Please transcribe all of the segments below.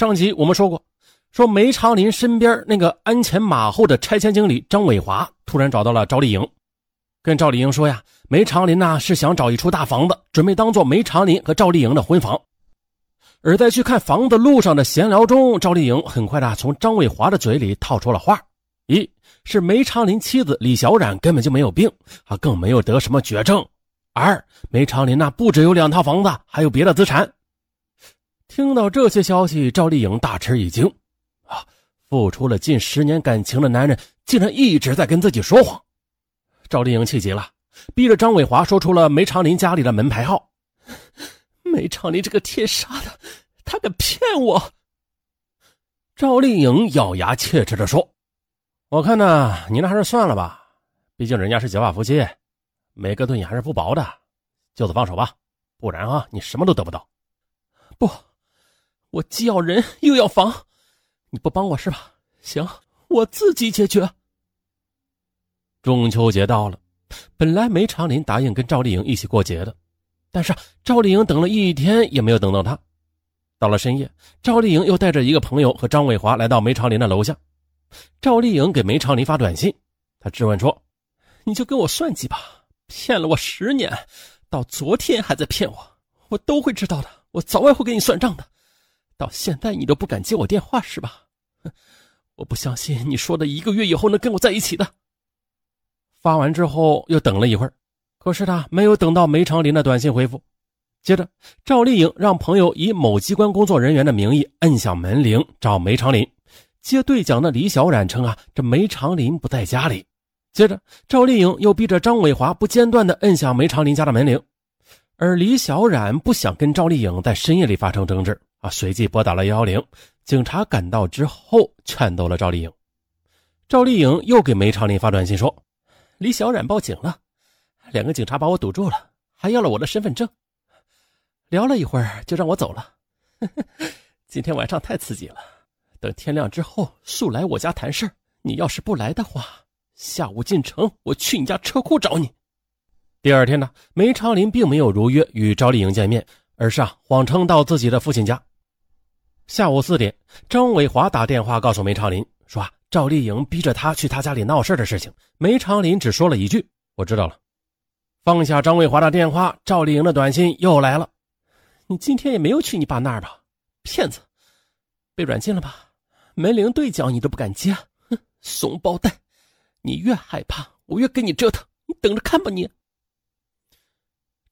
上集我们说过，说梅长林身边那个鞍前马后的拆迁经理张伟华突然找到了赵丽颖，跟赵丽颖说呀，梅长林呐是想找一处大房子，准备当做梅长林和赵丽颖的婚房。而在去看房子路上的闲聊中，赵丽颖很快的从张伟华的嘴里套出了话：一是梅长林妻子李小冉根本就没有病，啊，更没有得什么绝症；二梅长林那不只有两套房子，还有别的资产。听到这些消息，赵丽颖大吃一惊，啊，付出了近十年感情的男人竟然一直在跟自己说谎。赵丽颖气急了，逼着张伟华说出了梅长林家里的门牌号。梅长林这个天杀的，他敢骗我！赵丽颖咬牙切齿地说：“我看呢，你那还是算了吧，毕竟人家是结发夫妻，每个对你还是不薄的，就此放手吧，不然啊，你什么都得不到。”不。我既要人又要房，你不帮我是吧？行，我自己解决。中秋节到了，本来梅长林答应跟赵丽颖一起过节的，但是赵丽颖等了一天也没有等到他。到了深夜，赵丽颖又带着一个朋友和张伟华来到梅长林的楼下。赵丽颖给梅长林发短信，她质问说：“你就跟我算计吧，骗了我十年，到昨天还在骗我，我都会知道的，我早晚会给你算账的。”到现在你都不敢接我电话是吧？哼我不相信你说的一个月以后能跟我在一起的。发完之后又等了一会儿，可是他没有等到梅长林的短信回复。接着，赵丽颖让朋友以某机关工作人员的名义摁响门铃找梅长林。接对讲的李小冉称啊，这梅长林不在家里。接着，赵丽颖又逼着张伟华不间断的摁响梅长林家的门铃，而李小冉不想跟赵丽颖在深夜里发生争执。啊！随即拨打了幺幺零，警察赶到之后劝逗了赵丽颖。赵丽颖又给梅长林发短信说：“李小冉报警了，两个警察把我堵住了，还要了我的身份证。聊了一会儿就让我走了。今天晚上太刺激了，等天亮之后速来我家谈事你要是不来的话，下午进城，我去你家车库找你。”第二天呢，梅长林并没有如约与赵丽颖见面，而是啊谎称到自己的父亲家。下午四点，张伟华打电话告诉梅长林说：“啊赵丽颖逼着他去他家里闹事的事情。”梅长林只说了一句：“我知道了。”放下张伟华的电话，赵丽颖的短信又来了：“你今天也没有去你爸那儿吧？骗子，被软禁了吧？门铃对讲你都不敢接，哼，怂包蛋！你越害怕，我越跟你折腾，你等着看吧你。”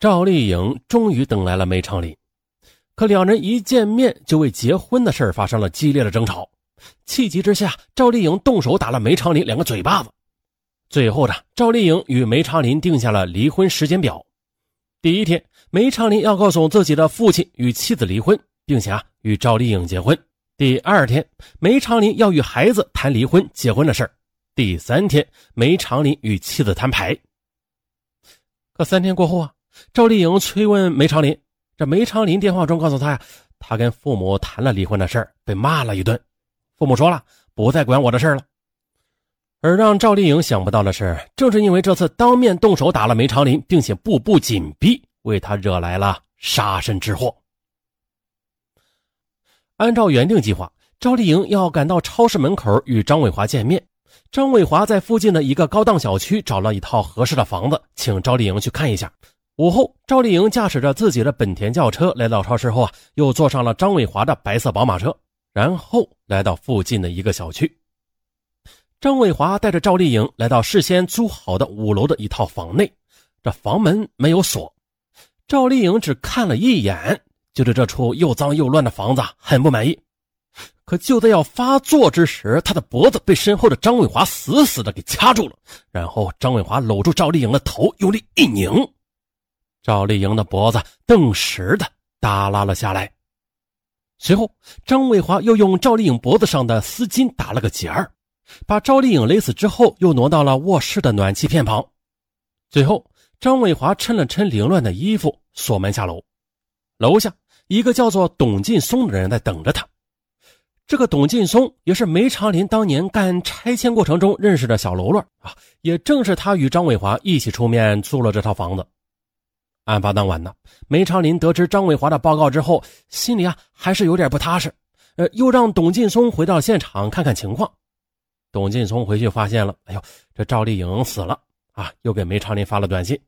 赵丽颖终于等来了梅长林。可两人一见面就为结婚的事发生了激烈的争吵，气急之下，赵丽颖动手打了梅长林两个嘴巴子。最后呢赵丽颖与梅长林定下了离婚时间表。第一天，梅长林要告诉自己的父亲与妻子离婚，并且啊与赵丽颖结婚。第二天，梅长林要与孩子谈离婚结婚的事第三天，梅长林与妻子摊牌。可三天过后啊，赵丽颖催问梅长林。这梅长林电话中告诉他呀，他跟父母谈了离婚的事儿，被骂了一顿。父母说了，不再管我的事了。而让赵丽颖想不到的是，正是因为这次当面动手打了梅长林，并且步步紧逼，为他惹来了杀身之祸。按照原定计划，赵丽颖要赶到超市门口与张伟华见面。张伟华在附近的一个高档小区找了一套合适的房子，请赵丽颖去看一下。午后，赵丽颖驾驶着自己的本田轿车来到超市后啊，又坐上了张伟华的白色宝马车，然后来到附近的一个小区。张伟华带着赵丽颖来到事先租好的五楼的一套房内，这房门没有锁。赵丽颖只看了一眼，就对这处又脏又乱的房子很不满意。可就在要发作之时，她的脖子被身后的张伟华死死的给掐住了，然后张伟华搂住赵丽颖的头，用力一拧。赵丽颖的脖子顿时的耷拉了下来，随后张伟华又用赵丽颖脖子上的丝巾打了个结儿，把赵丽颖勒死之后，又挪到了卧室的暖气片旁。最后，张伟华抻了抻凌乱的衣服，锁门下楼。楼下一个叫做董劲松的人在等着他。这个董劲松也是梅长林当年干拆迁过程中认识的小喽啰啊，也正是他与张伟华一起出面租了这套房子。案发当晚呢，梅长林得知张伟华的报告之后，心里啊还是有点不踏实，呃，又让董劲松回到现场看看情况。董劲松回去发现了，哎呦，这赵丽颖死了啊！又给梅长林发了短信。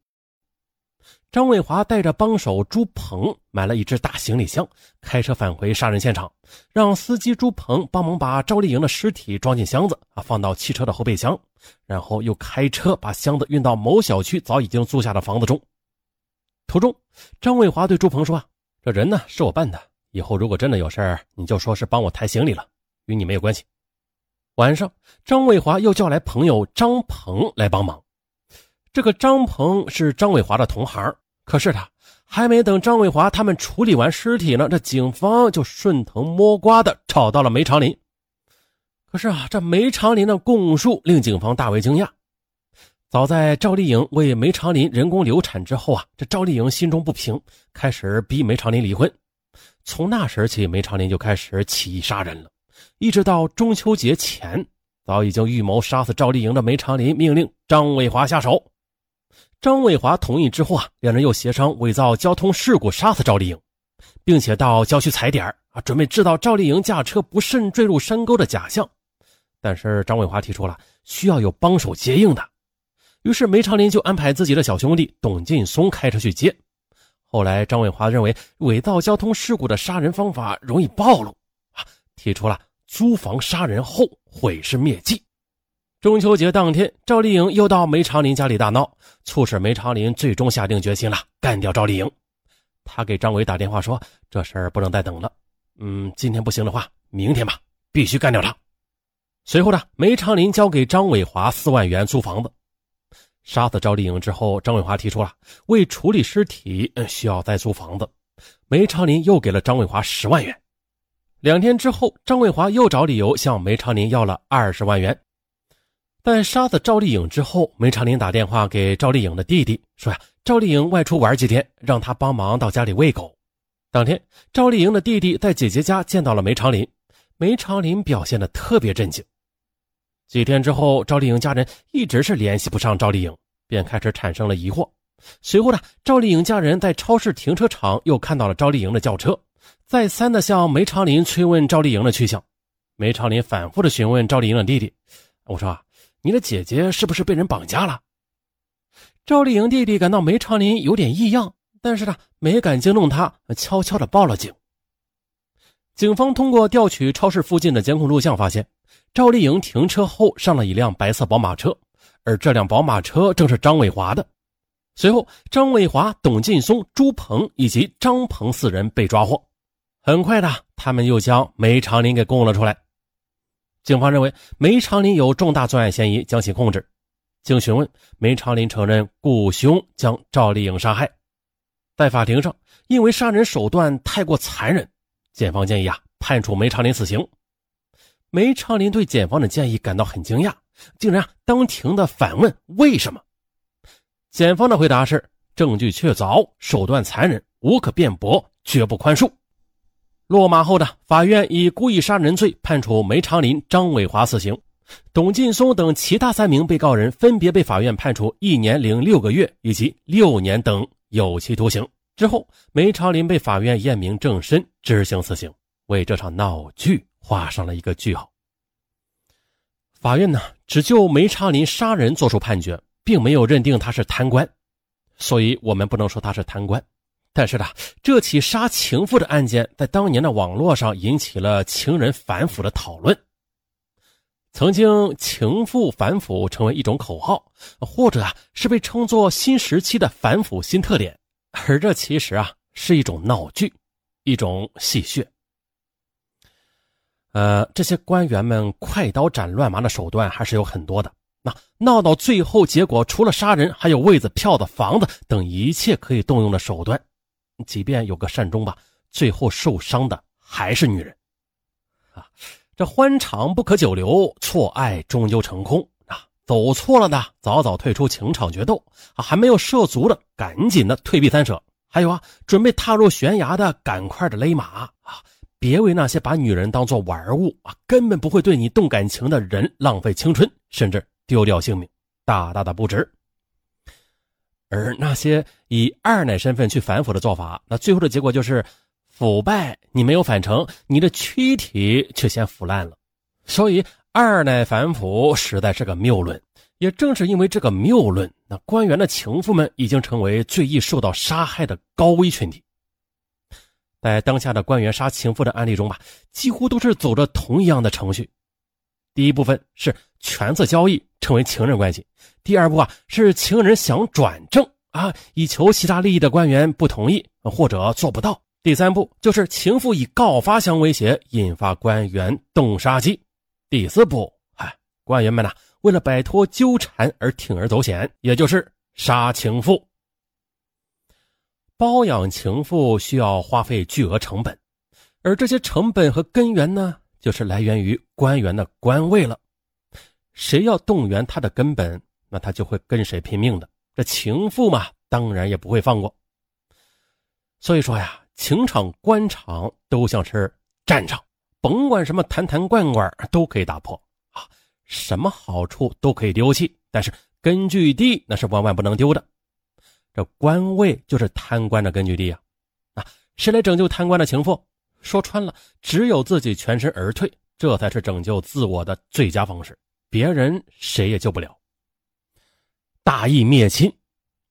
张伟华带着帮手朱鹏买了一只大行李箱，开车返回杀人现场，让司机朱鹏帮忙把赵丽颖的尸体装进箱子啊，放到汽车的后备箱，然后又开车把箱子运到某小区早已经租下的房子中。途中，张伟华对朱鹏说：“，这人呢是我办的，以后如果真的有事儿，你就说是帮我抬行李了，与你没有关系。”晚上，张伟华又叫来朋友张鹏来帮忙。这个张鹏是张伟华的同行，可是他还没等张伟华他们处理完尸体呢，这警方就顺藤摸瓜的找到了梅长林。可是啊，这梅长林的供述令警方大为惊讶。早在赵丽颖为梅长林人工流产之后啊，这赵丽颖心中不平，开始逼梅长林离婚。从那时起，梅长林就开始起意杀人了，一直到中秋节前，早已经预谋杀死赵丽颖的梅长林命令张伟华下手。张伟华同意之后啊，两人又协商伪造交通事故杀死赵丽颖，并且到郊区踩点啊，准备制造赵丽颖驾车不慎坠入山沟的假象。但是张伟华提出了需要有帮手接应的，于是梅长林就安排自己的小兄弟董劲松开车去接。后来张伟华认为伪造交通事故的杀人方法容易暴露啊，提出了租房杀人后毁尸灭迹。中秋节当天，赵丽颖又到梅长林家里大闹，促使梅长林最终下定决心了，干掉赵丽颖。他给张伟打电话说：“这事儿不能再等了，嗯，今天不行的话，明天吧，必须干掉他。”随后呢，梅长林交给张伟华四万元租房子。杀死赵丽颖之后，张伟华提出了为处理尸体需要再租房子，梅长林又给了张伟华十万元。两天之后，张伟华又找理由向梅长林要了二十万元。在杀死赵丽颖之后，梅长林打电话给赵丽颖的弟弟，说呀，赵丽颖外出玩几天，让他帮忙到家里喂狗。当天，赵丽颖的弟弟在姐姐家见到了梅长林，梅长林表现的特别震惊。几天之后，赵丽颖家人一直是联系不上赵丽颖，便开始产生了疑惑。随后呢，赵丽颖家人在超市停车场又看到了赵丽颖的轿车，再三的向梅长林催问赵丽颖的去向。梅长林反复的询问赵丽颖的弟弟，我说啊。你的姐姐是不是被人绑架了？赵丽颖弟弟感到梅长林有点异样，但是呢，没敢惊动他，悄悄的报了警。警方通过调取超市附近的监控录像，发现赵丽颖停车后上了一辆白色宝马车，而这辆宝马车正是张伟华的。随后，张伟华、董劲松、朱鹏以及张鹏四人被抓获。很快的，他们又将梅长林给供了出来。警方认为梅长林有重大作案嫌疑，将其控制。经询问，梅长林承认雇凶将赵丽颖杀害。在法庭上，因为杀人手段太过残忍，检方建议啊判处梅长林死刑。梅长林对检方的建议感到很惊讶，竟然当庭的反问为什么？检方的回答是：证据确凿，手段残忍，无可辩驳，绝不宽恕。落马后的法院以故意杀人罪判处梅长林、张伟华死刑，董劲松等其他三名被告人分别被法院判处一年零六个月以及六年等有期徒刑。之后，梅长林被法院验明正身，执行死刑，为这场闹剧画上了一个句号。法院呢，只就梅长林杀人作出判决，并没有认定他是贪官，所以我们不能说他是贪官。但是呢，这起杀情妇的案件在当年的网络上引起了情人反腐的讨论。曾经，情妇反腐成为一种口号，或者啊是被称作新时期的反腐新特点。而这其实啊是一种闹剧，一种戏谑。呃，这些官员们快刀斩乱麻的手段还是有很多的。那闹到最后，结果除了杀人，还有位子、票子、房子等一切可以动用的手段。即便有个善终吧，最后受伤的还是女人，啊，这欢场不可久留，错爱终究成空啊！走错了的，早早退出情场决斗啊！还没有涉足的，赶紧的退避三舍。还有啊，准备踏入悬崖的，赶快的勒马啊！别为那些把女人当做玩物啊，根本不会对你动感情的人浪费青春，甚至丢掉性命，大大的不值。而那些以二奶身份去反腐的做法，那最后的结果就是腐败你没有反成，你的躯体却先腐烂了。所以二奶反腐实在是个谬论。也正是因为这个谬论，那官员的情妇们已经成为最易受到杀害的高危群体。在当下的官员杀情妇的案例中吧，几乎都是走着同一样的程序。第一部分是权色交易，成为情人关系；第二步啊是情人想转正啊，以求其他利益的官员不同意或者做不到；第三步就是情妇以告发相威胁，引发官员动杀机；第四步，哎，官员们呐。为了摆脱纠缠而铤而走险，也就是杀情妇。包养情妇需要花费巨额成本，而这些成本和根源呢，就是来源于官员的官位了。谁要动员他的根本，那他就会跟谁拼命的。这情妇嘛，当然也不会放过。所以说呀，情场、官场都像是战场，甭管什么坛坛罐罐都可以打破啊。什么好处都可以丢弃，但是根据地那是万万不能丢的。这官位就是贪官的根据地呀！啊，谁来拯救贪官的情妇？说穿了，只有自己全身而退，这才是拯救自我的最佳方式。别人谁也救不了。大义灭亲，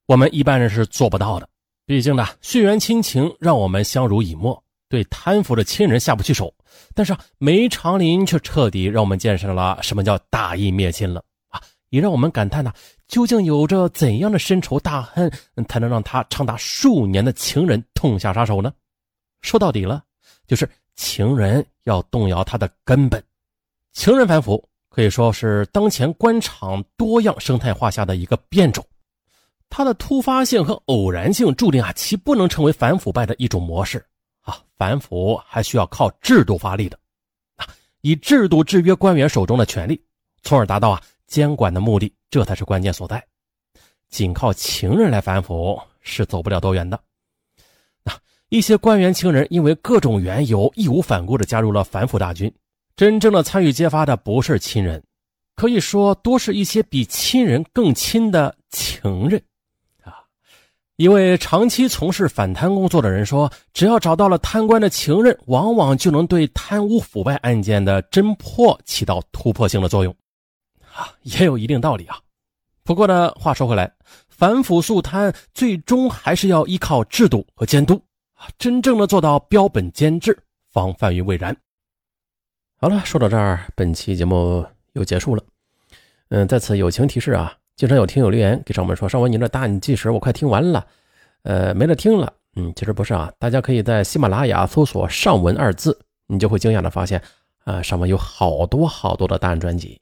我们一般人是做不到的。毕竟呢，血缘亲情让我们相濡以沫。对贪腐的亲人下不去手，但是梅长林却彻底让我们见识了什么叫大义灭亲了啊！也让我们感叹呢，究竟有着怎样的深仇大恨，才能让他长达数年的情人痛下杀手呢？说到底了，就是情人要动摇他的根本。情人反腐可以说是当前官场多样生态化下的一个变种，它的突发性和偶然性注定啊，其不能成为反腐败的一种模式啊。反腐还需要靠制度发力的，啊，以制度制约官员手中的权力，从而达到啊监管的目的，这才是关键所在。仅靠情人来反腐是走不了多远的。那一些官员情人因为各种缘由，义无反顾地加入了反腐大军，真正的参与揭发的不是亲人，可以说多是一些比亲人更亲的情人。啊一位长期从事反贪工作的人说：“只要找到了贪官的情人，往往就能对贪污腐败案件的侦破起到突破性的作用。”啊，也有一定道理啊。不过呢，话说回来，反腐肃贪最终还是要依靠制度和监督啊，真正的做到标本兼治，防范于未然。好了，说到这儿，本期节目又结束了。嗯，在此友情提示啊。经常有听友留言给上文说：“上文，你这大案纪实我快听完了，呃，没得听了。”嗯，其实不是啊，大家可以在喜马拉雅搜索“上文”二字，你就会惊讶的发现，啊，上文有好多好多的大案专辑，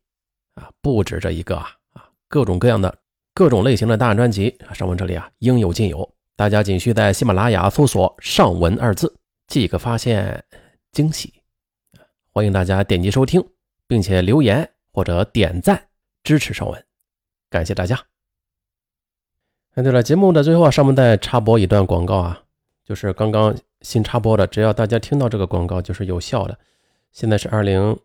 啊，不止这一个啊，啊，各种各样的各种类型的大案专辑，上文这里啊应有尽有。大家仅需在喜马拉雅搜索“上文”二字，即可发现惊喜。欢迎大家点击收听，并且留言或者点赞支持上文。感谢大家。哎，对了，节目的最后啊，上文再插播一段广告啊，就是刚刚新插播的，只要大家听到这个广告就是有效的。现在是二零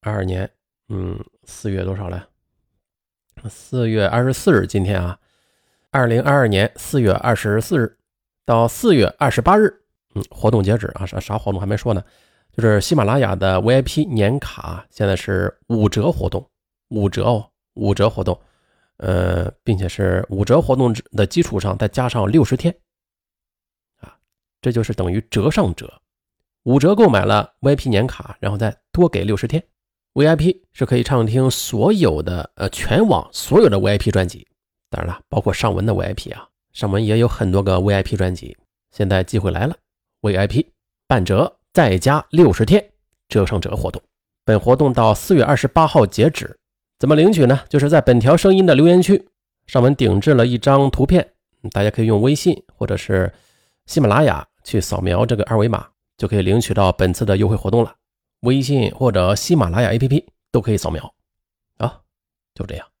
二二年，嗯，四月多少了？四月二十四日，今天啊，二零二二年四月二十四日到四月二十八日，嗯，活动截止啊，啥啥活动还没说呢？就是喜马拉雅的 VIP 年卡现在是五折活动，五折哦，五折活动。呃，并且是五折活动的基础上再加上六十天，啊，这就是等于折上折，五折购买了 VIP 年卡，然后再多给六十天，VIP 是可以畅听所有的呃全网所有的 VIP 专辑，当然了，包括上文的 VIP 啊，上文也有很多个 VIP 专辑，现在机会来了，VIP 半折再加六十天折上折活动，本活动到四月二十八号截止。怎么领取呢？就是在本条声音的留言区上文顶置了一张图片，大家可以用微信或者是喜马拉雅去扫描这个二维码，就可以领取到本次的优惠活动了。微信或者喜马拉雅 APP 都可以扫描。啊，就这样。